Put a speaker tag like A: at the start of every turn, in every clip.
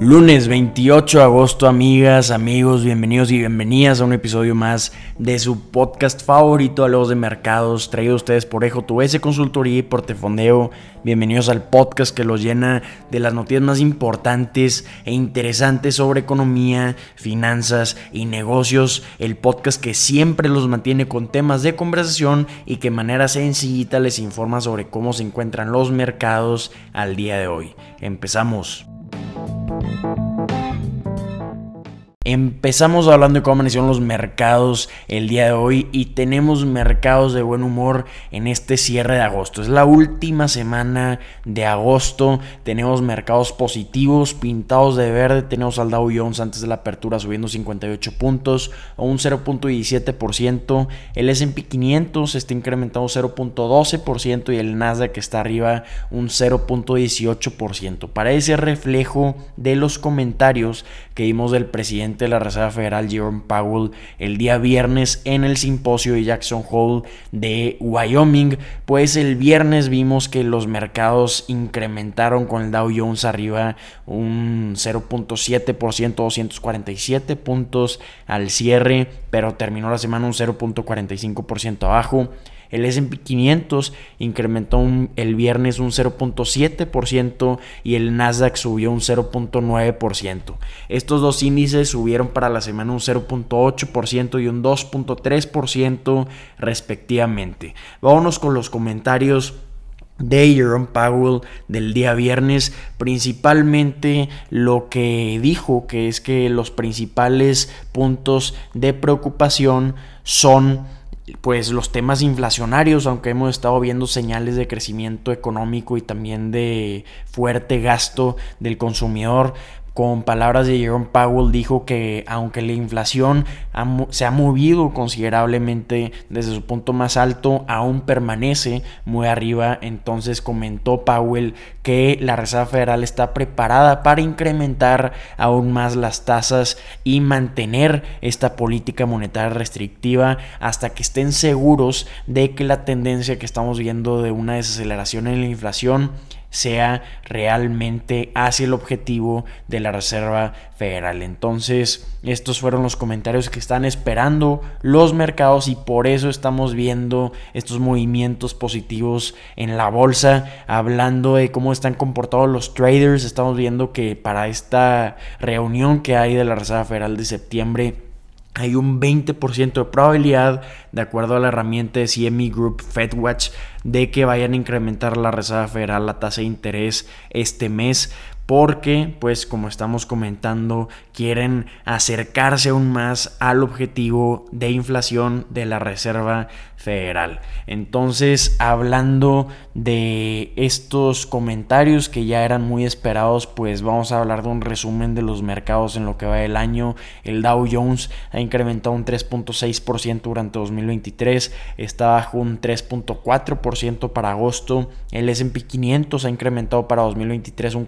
A: Lunes 28 de agosto, amigas, amigos, bienvenidos y bienvenidas a un episodio más de su podcast favorito a los de mercados, traído a ustedes por Ejo Tu S Consultoría y Portefondeo. Bienvenidos al podcast que los llena de las noticias más importantes e interesantes sobre economía, finanzas y negocios. El podcast que siempre los mantiene con temas de conversación y que de manera sencillita les informa sobre cómo se encuentran los mercados al día de hoy. Empezamos. Thank you. Empezamos hablando de cómo amanecieron los mercados el día de hoy y tenemos mercados de buen humor en este cierre de agosto. Es la última semana de agosto. Tenemos mercados positivos pintados de verde. Tenemos al Dow Jones antes de la apertura subiendo 58 puntos o un 0.17%. El S&P 500 está incrementando 0.12% y el Nasdaq está arriba un 0.18%. Para ese reflejo de los comentarios que vimos del presidente de la Reserva Federal, Jerome Powell, el día viernes en el simposio de Jackson Hole de Wyoming. Pues el viernes vimos que los mercados incrementaron con el Dow Jones arriba un 0.7%, 247 puntos al cierre, pero terminó la semana un 0.45% abajo. El SP 500 incrementó el viernes un 0.7% y el Nasdaq subió un 0.9%. Estos dos índices subieron para la semana un 0.8% y un 2.3% respectivamente. Vámonos con los comentarios de Jerome Powell del día viernes, principalmente lo que dijo que es que los principales puntos de preocupación son pues los temas inflacionarios, aunque hemos estado viendo señales de crecimiento económico y también de fuerte gasto del consumidor, con palabras de Jerome Powell, dijo que aunque la inflación se ha movido considerablemente desde su punto más alto, aún permanece muy arriba. Entonces comentó Powell que la Reserva Federal está preparada para incrementar aún más las tasas y mantener esta política monetaria restrictiva hasta que estén seguros de que la tendencia que estamos viendo de una desaceleración en la inflación sea realmente hacia el objetivo de la Reserva Federal. Entonces, estos fueron los comentarios que están esperando los mercados y por eso estamos viendo estos movimientos positivos en la bolsa. Hablando de cómo están comportados los traders, estamos viendo que para esta reunión que hay de la Reserva Federal de septiembre, hay un 20% de probabilidad, de acuerdo a la herramienta de CME Group FedWatch, de que vayan a incrementar la Reserva Federal la tasa de interés este mes porque pues como estamos comentando quieren acercarse aún más al objetivo de inflación de la Reserva Federal. Entonces, hablando de estos comentarios que ya eran muy esperados, pues vamos a hablar de un resumen de los mercados en lo que va del año. El Dow Jones ha incrementado un 3.6% durante 2023, está bajo un 3.4% para agosto. El S&P 500 ha incrementado para 2023 un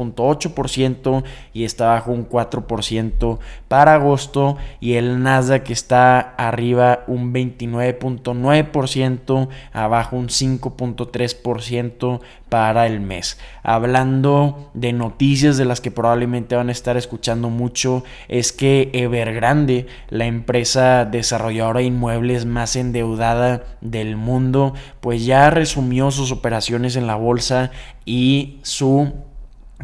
A: 14.8% y está bajo un 4% para agosto y el Nasdaq está arriba un 29. 9%, abajo un 5.3% para el mes. Hablando de noticias de las que probablemente van a estar escuchando mucho, es que Evergrande, la empresa desarrolladora de inmuebles más endeudada del mundo, pues ya resumió sus operaciones en la bolsa y su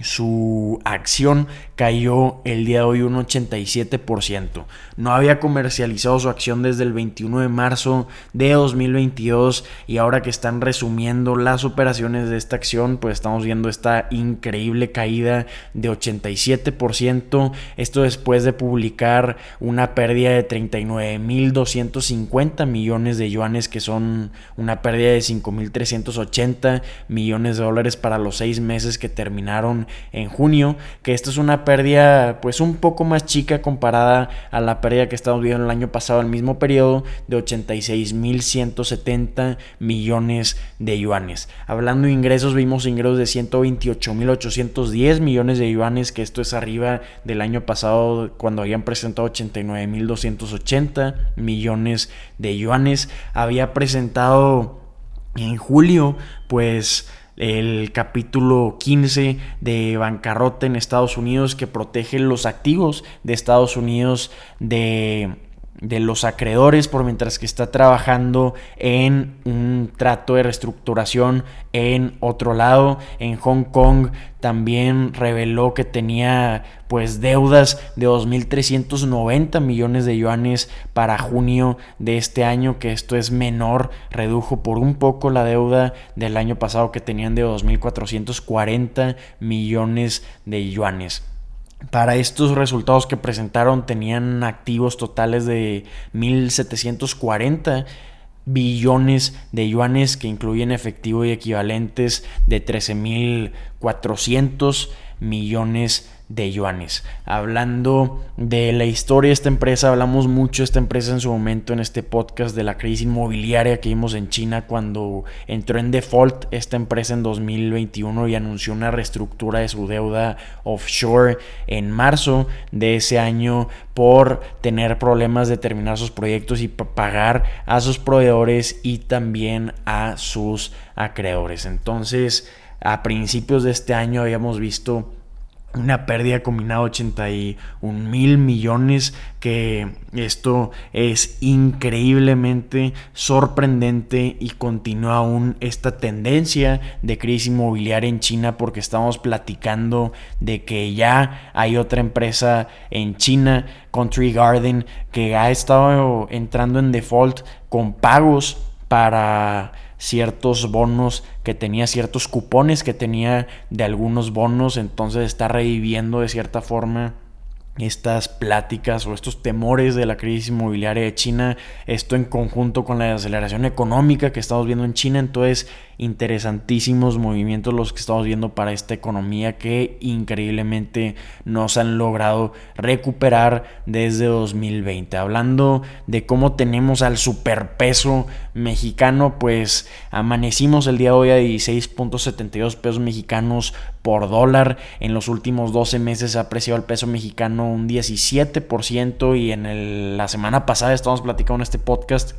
A: su acción cayó el día de hoy un 87%. No había comercializado su acción desde el 21 de marzo de 2022 y ahora que están resumiendo las operaciones de esta acción, pues estamos viendo esta increíble caída de 87%. Esto después de publicar una pérdida de 39.250 millones de yuanes, que son una pérdida de 5.380 millones de dólares para los seis meses que terminaron en junio, que esto es una pérdida pues un poco más chica comparada a la pérdida que estamos viendo el año pasado, el mismo periodo de 86.170 millones de yuanes. Hablando de ingresos, vimos ingresos de 128.810 millones de yuanes, que esto es arriba del año pasado cuando habían presentado 89.280 millones de yuanes. Había presentado en julio pues el capítulo 15 de bancarrota en Estados Unidos que protege los activos de Estados Unidos de de los acreedores por mientras que está trabajando en un trato de reestructuración en otro lado. En Hong Kong también reveló que tenía pues deudas de 2.390 millones de yuanes para junio de este año que esto es menor redujo por un poco la deuda del año pasado que tenían de 2.440 millones de yuanes para estos resultados que presentaron tenían activos totales de 1.740 billones de yuanes que incluyen efectivo y equivalentes de 13.400 millones de yuanes. Hablando de la historia de esta empresa, hablamos mucho de esta empresa en su momento en este podcast de la crisis inmobiliaria que vimos en China cuando entró en default esta empresa en 2021 y anunció una reestructura de su deuda offshore en marzo de ese año por tener problemas de terminar sus proyectos y pagar a sus proveedores y también a sus acreedores. Entonces, a principios de este año habíamos visto una pérdida combinada de 81 mil millones que esto es increíblemente sorprendente y continúa aún esta tendencia de crisis inmobiliaria en China porque estamos platicando de que ya hay otra empresa en China, Country Garden, que ha estado entrando en default con pagos para ciertos bonos que tenía, ciertos cupones que tenía de algunos bonos, entonces está reviviendo de cierta forma estas pláticas o estos temores de la crisis inmobiliaria de China, esto en conjunto con la aceleración económica que estamos viendo en China, entonces interesantísimos movimientos los que estamos viendo para esta economía que increíblemente nos han logrado recuperar desde 2020. Hablando de cómo tenemos al superpeso mexicano, pues amanecimos el día de hoy a 16.72 pesos mexicanos por dólar. En los últimos 12 meses se ha apreciado el peso mexicano un 17% y en la semana pasada estamos platicando en este podcast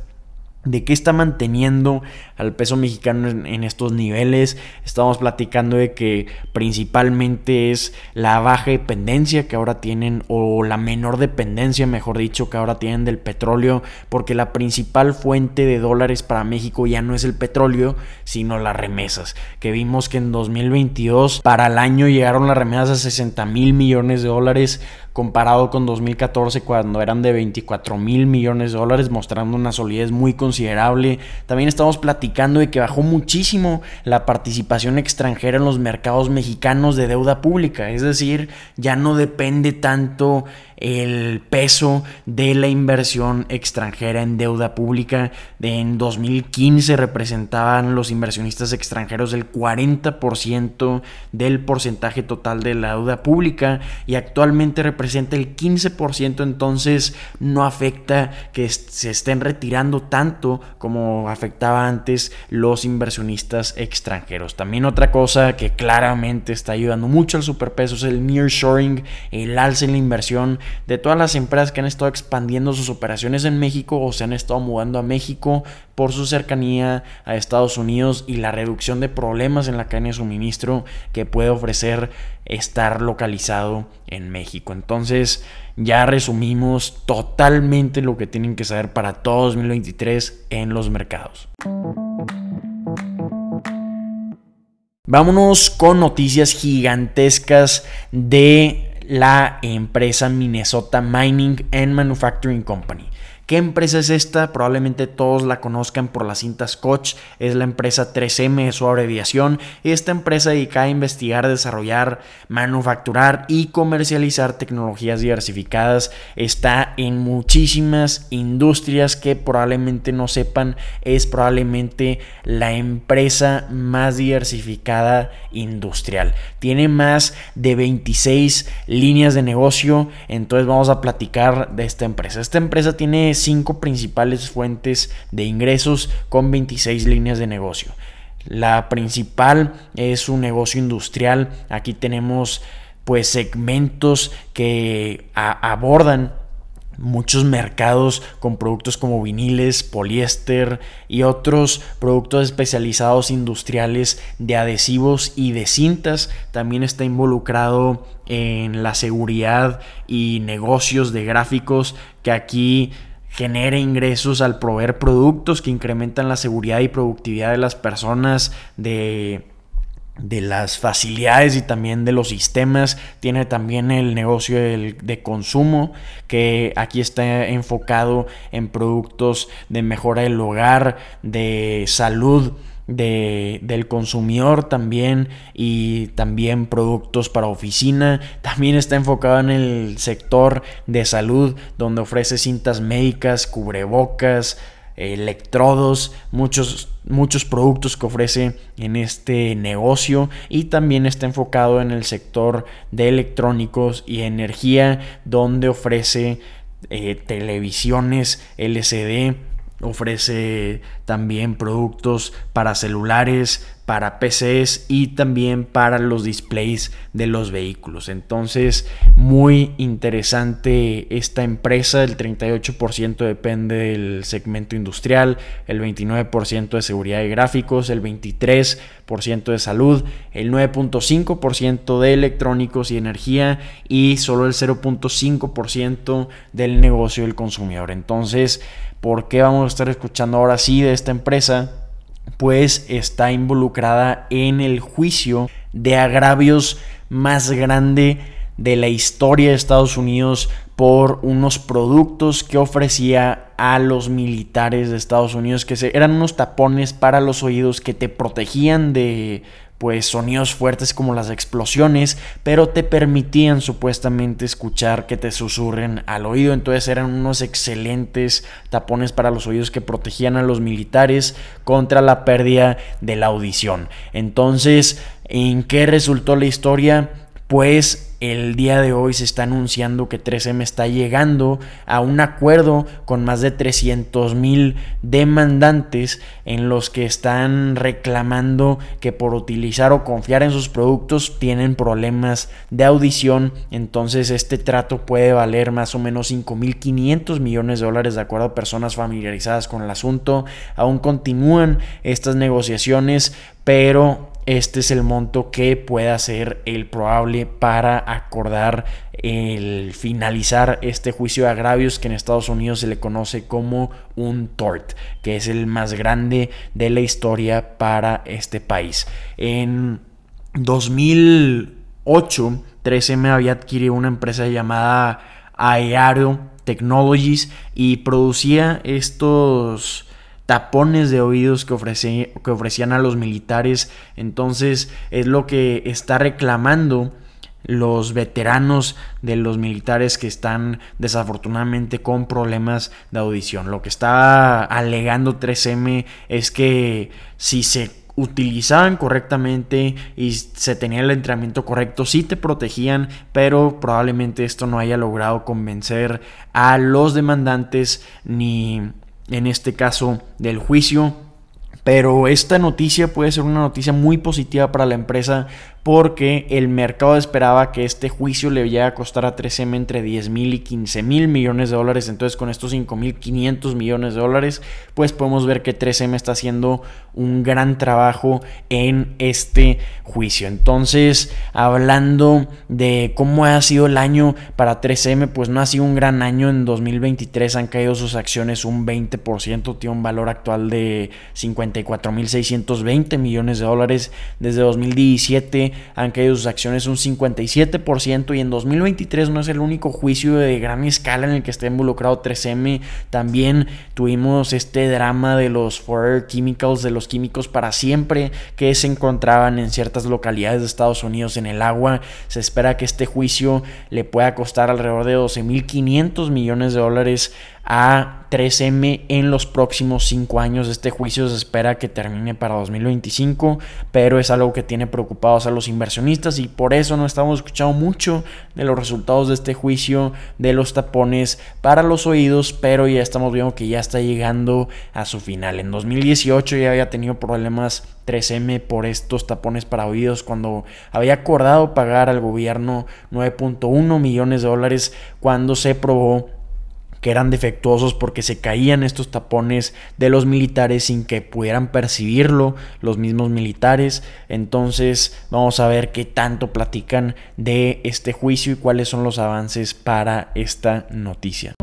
A: de qué está manteniendo al peso mexicano en, estos niveles. Estamos platicando de que principalmente es la baja dependencia que ahora tienen o la menor dependencia, mejor dicho, que ahora tienen del petróleo, porque la principal fuente de dólares para México ya no es el petróleo, sino las remesas, que vimos que en 2022 para el año llegaron las remesas a 60 mil millones de dólares comparado con 2014 cuando eran de 24 mil millones de dólares, mostrando una solidez muy considerable. También estamos platicando de que bajó muchísimo la participación extranjera en los mercados mexicanos de deuda pública, es decir, ya no depende tanto el peso de la inversión extranjera en deuda pública. En 2015 representaban los inversionistas extranjeros el 40% del porcentaje total de la deuda pública y actualmente representa el 15%, entonces no afecta que se estén retirando tanto como afectaba antes los inversionistas extranjeros. También otra cosa que claramente está ayudando mucho al superpeso es el nearshoring, el alza en la inversión de todas las empresas que han estado expandiendo sus operaciones en México o se han estado mudando a México por su cercanía a Estados Unidos y la reducción de problemas en la cadena de suministro que puede ofrecer estar localizado en México. Entonces, ya resumimos totalmente lo que tienen que saber para todo 2023 en los mercados. Vámonos con noticias gigantescas de la empresa Minnesota Mining and Manufacturing Company. ¿Qué empresa es esta? Probablemente todos la conozcan por las cintas Scotch. Es la empresa 3M, su abreviación. Esta empresa dedica a investigar, desarrollar, manufacturar y comercializar tecnologías diversificadas. Está en muchísimas industrias que probablemente no sepan. Es probablemente la empresa más diversificada industrial. Tiene más de 26 líneas de negocio. Entonces vamos a platicar de esta empresa. Esta empresa tiene cinco principales fuentes de ingresos con 26 líneas de negocio. La principal es un negocio industrial. Aquí tenemos pues segmentos que abordan muchos mercados con productos como viniles, poliéster y otros productos especializados industriales de adhesivos y de cintas. También está involucrado en la seguridad y negocios de gráficos que aquí genera ingresos al proveer productos que incrementan la seguridad y productividad de las personas de de las facilidades y también de los sistemas. Tiene también el negocio de consumo, que aquí está enfocado en productos de mejora del hogar, de salud. De, del consumidor también y también productos para oficina. También está enfocado en el sector de salud donde ofrece cintas médicas, cubrebocas, electrodos, muchos, muchos productos que ofrece en este negocio y también está enfocado en el sector de electrónicos y energía donde ofrece eh, televisiones LCD, ofrece también productos para celulares, para PCs y también para los displays de los vehículos. Entonces, muy interesante esta empresa. El 38% depende del segmento industrial, el 29% de seguridad y gráficos, el 23% de salud, el 9.5% de electrónicos y energía y solo el 0.5% del negocio del consumidor. Entonces, ¿por qué vamos a estar escuchando ahora sí de esta empresa? pues está involucrada en el juicio de agravios más grande de la historia de Estados Unidos por unos productos que ofrecía a los militares de Estados Unidos que eran unos tapones para los oídos que te protegían de pues sonidos fuertes como las explosiones, pero te permitían supuestamente escuchar que te susurren al oído, entonces eran unos excelentes tapones para los oídos que protegían a los militares contra la pérdida de la audición. Entonces, ¿en qué resultó la historia? Pues el día de hoy se está anunciando que 3M está llegando a un acuerdo con más de 300 mil demandantes en los que están reclamando que por utilizar o confiar en sus productos tienen problemas de audición. Entonces este trato puede valer más o menos 5.500 millones de dólares de acuerdo a personas familiarizadas con el asunto. Aún continúan estas negociaciones, pero este es el monto que pueda ser el probable para acordar el finalizar este juicio de agravios que en Estados Unidos se le conoce como un tort, que es el más grande de la historia para este país. En 2008, 13M había adquirido una empresa llamada Aero Technologies y producía estos tapones de oídos que, ofrecían a los militares. Entonces es lo que está reclamando los veteranos de los militares que están desafortunadamente con problemas de audición. Lo que está alegando 3M es que si se utilizaban correctamente y se tenía el entrenamiento correcto, sí te protegían, pero probablemente esto no haya logrado convencer a los demandantes ni en este caso del juicio. Pero esta noticia puede ser una noticia muy positiva para la empresa porque el mercado esperaba que este juicio le llegara a costar a 3M entre 10 mil y 15 mil millones de dólares. Entonces con estos 5.500 millones de dólares, pues podemos ver que 3M está haciendo un gran trabajo en este juicio. Entonces, hablando de cómo ha sido el año para 3M, pues no ha sido un gran año. En 2023 han caído sus acciones un 20%, tiene un valor actual de 50 44.620 millones de dólares. Desde 2017 han caído sus acciones un 57% y en 2023 no es el único juicio de gran escala en el que está involucrado 3M. También tuvimos este drama de los Forever Chemicals, de los químicos para siempre, que se encontraban en ciertas localidades de Estados Unidos en el agua. Se espera que este juicio le pueda costar alrededor de 12.500 millones de dólares a 3M en los próximos 5 años. Este juicio se espera que termine para 2025, pero es algo que tiene preocupados a los inversionistas y por eso no estamos escuchando mucho de los resultados de este juicio de los tapones para los oídos, pero ya estamos viendo que ya está llegando a su final. En 2018 ya había tenido problemas 3M por estos tapones para oídos cuando había acordado pagar al gobierno 9.1 millones de dólares cuando se probó que eran defectuosos porque se caían estos tapones de los militares sin que pudieran percibirlo los mismos militares. Entonces vamos a ver qué tanto platican de este juicio y cuáles son los avances para esta noticia.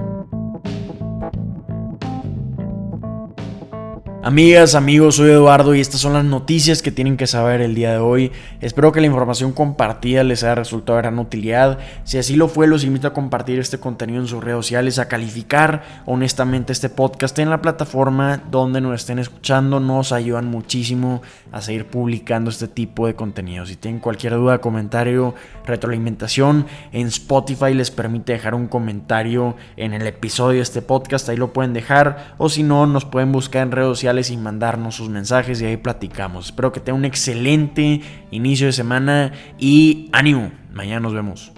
A: Amigas, amigos, soy Eduardo y estas son las noticias que tienen que saber el día de hoy. Espero que la información compartida les haya resultado de gran utilidad. Si así lo fue, los invito a compartir este contenido en sus redes sociales, a calificar honestamente este podcast en la plataforma donde nos estén escuchando. Nos ayudan muchísimo a seguir publicando este tipo de contenido. Si tienen cualquier duda, comentario, retroalimentación, en Spotify les permite dejar un comentario en el episodio de este podcast. Ahí lo pueden dejar. O si no, nos pueden buscar en redes sociales y mandarnos sus mensajes y ahí platicamos. Espero que tenga un excelente inicio de semana y ánimo. Mañana nos vemos.